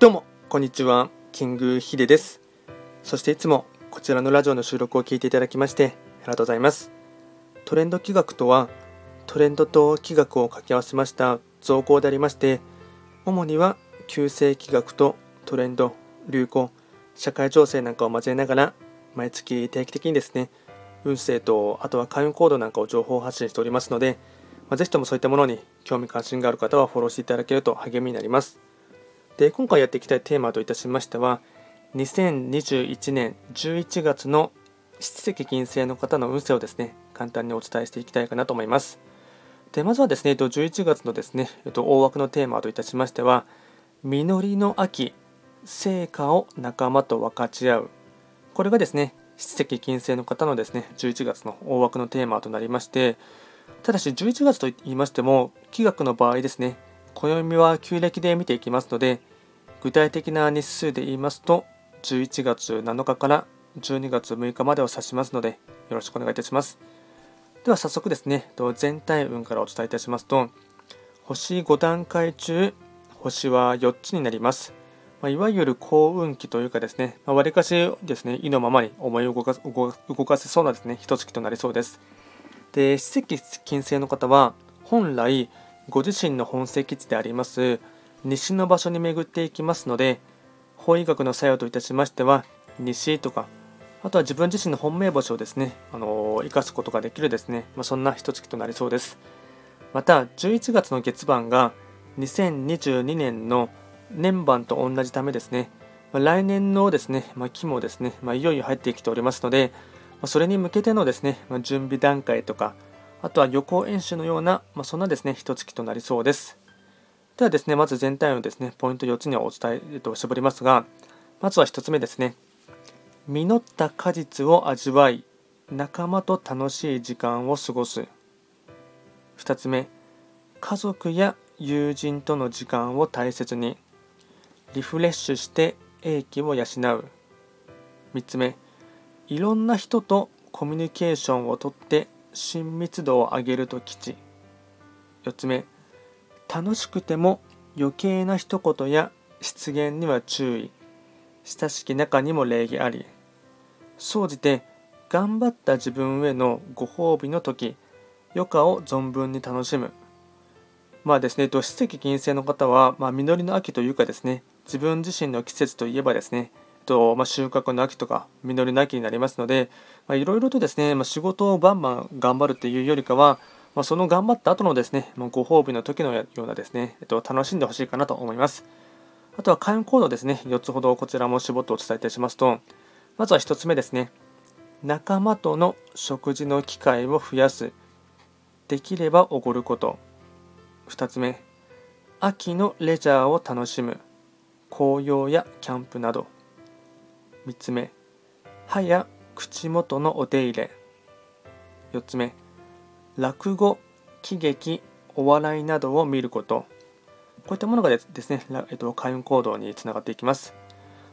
どうも、こんにちは。キングヒデです。そしていつもこちらのラジオの収録を聞いていただきましてありがとうございます。トレンド企画とは、トレンドと企画を掛け合わせました造語でありまして、主には旧世企画とトレンド、流行、社会情勢なんかを交えながら、毎月定期的にですね、運勢と、あとは開運コードなんかを情報発信しておりますので、まあ、ぜひともそういったものに興味関心がある方はフォローしていただけると励みになります。で今回やっていきたいテーマといたしましては2021年11月の七石金星の方の運勢をですね簡単にお伝えしていきたいかなと思います。でまずはですね11月のですね大枠のテーマといたしましては実りの秋成果を仲間と分かち合う。これがですね七石金星の方のですね11月の大枠のテーマとなりましてただし11月と言いましても気学の場合ですね暦は旧暦で見ていきますので具体的な日数で言いますと11月7日から12月6日までを指しますのでよろしくお願いいたしますでは早速ですね全体運からお伝えいたしますと星5段階中星は4つになりますまあ、いわゆる幸運期というかですね、わ、り、かしですね、意のままに思い動か動かせそうなですね、一月となりそうです。で、史跡金星の方は、本来、ご自身の本籍地であります西の場所に巡っていきますので法医学の作用といたしましては西とかあとは自分自身の本命星をですね、あの生かすことができるですね、まあ、そんな一月となりそうです。また、11月の月番が2022年の年番と同じためですね、まあ、来年のですね、まあ、期もですね、まあ、いよいよ入ってきておりますので、まあ、それに向けてのですね、まあ、準備段階とか、あとは予行演習のような、まあ、そんなですね、一月となりそうです。ではですね、まず全体のですね、ポイント4つにお伝え、えっと、絞りますが、まずは1つ目ですね。実った果実を味わい、仲間と楽しい時間を過ごす。2つ目、家族や友人との時間を大切に、リフレッシュして英気を養う。3つ目、いろんな人とコミュニケーションをとって親密度を上げると吉。4つ目、楽しくても余計な一言や失言には注意。親しき中にも礼儀あり。総じて頑張った自分へのご褒美の時余暇を存分に楽しむ。まあですね、史跡金星の方は、まあ、実りの秋というかですね、自分自身の季節といえばですね、とまあ、収穫の秋とか実りの秋になりますので、いろいろとですね、まあ、仕事をバンバン頑張るというよりかは、まあ、その頑張った後のですね、まあ、ご褒美の時のようなですね、えっと、楽しんでほしいかなと思います。あとは会員コードですね、4つほどこちらも絞ってお伝えいたしますと、まずは1つ目ですね、仲間との食事の機会を増やす。できればおごること。2つ目、秋のレジャーを楽しむ。紅葉やキャンプなど。3つ目、歯や口元のお手入れ。4つ目、落語、喜劇、お笑いなどを見ること。こういったものがですね、えっと、開運行動につながっていきます。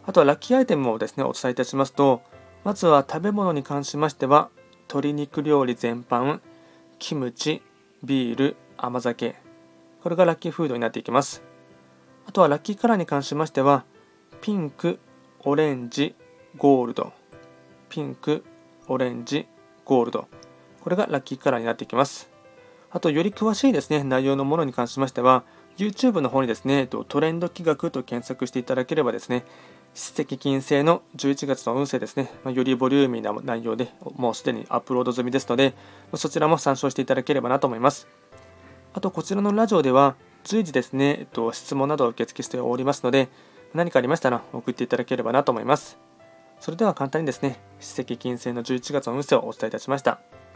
あとはラッキーアイテムをですね、お伝えいたしますと、まずは食べ物に関しましては、鶏肉料理全般、キムチ、ビール、甘酒。これがラッキーフードになっていきます。あとはラッキーカラーに関しましては、ピンク、オレンジ、ゴールド。ピンク、オレンジ、ゴールド。これがラッキーカラーになっていきます。あと、より詳しいですね、内容のものに関しましては、YouTube の方にですね、トレンド企画と検索していただければですね、史跡金星の11月の運勢ですね、よりボリューミーな内容でもうすでにアップロード済みですので、そちらも参照していただければなと思います。あと、こちらのラジオでは、随時ですね、えっと、質問などを受付しておりますので、何かありましたら送っていただければなと思います。それでは簡単にですね、史跡金星の11月の運勢をお伝えいたしました。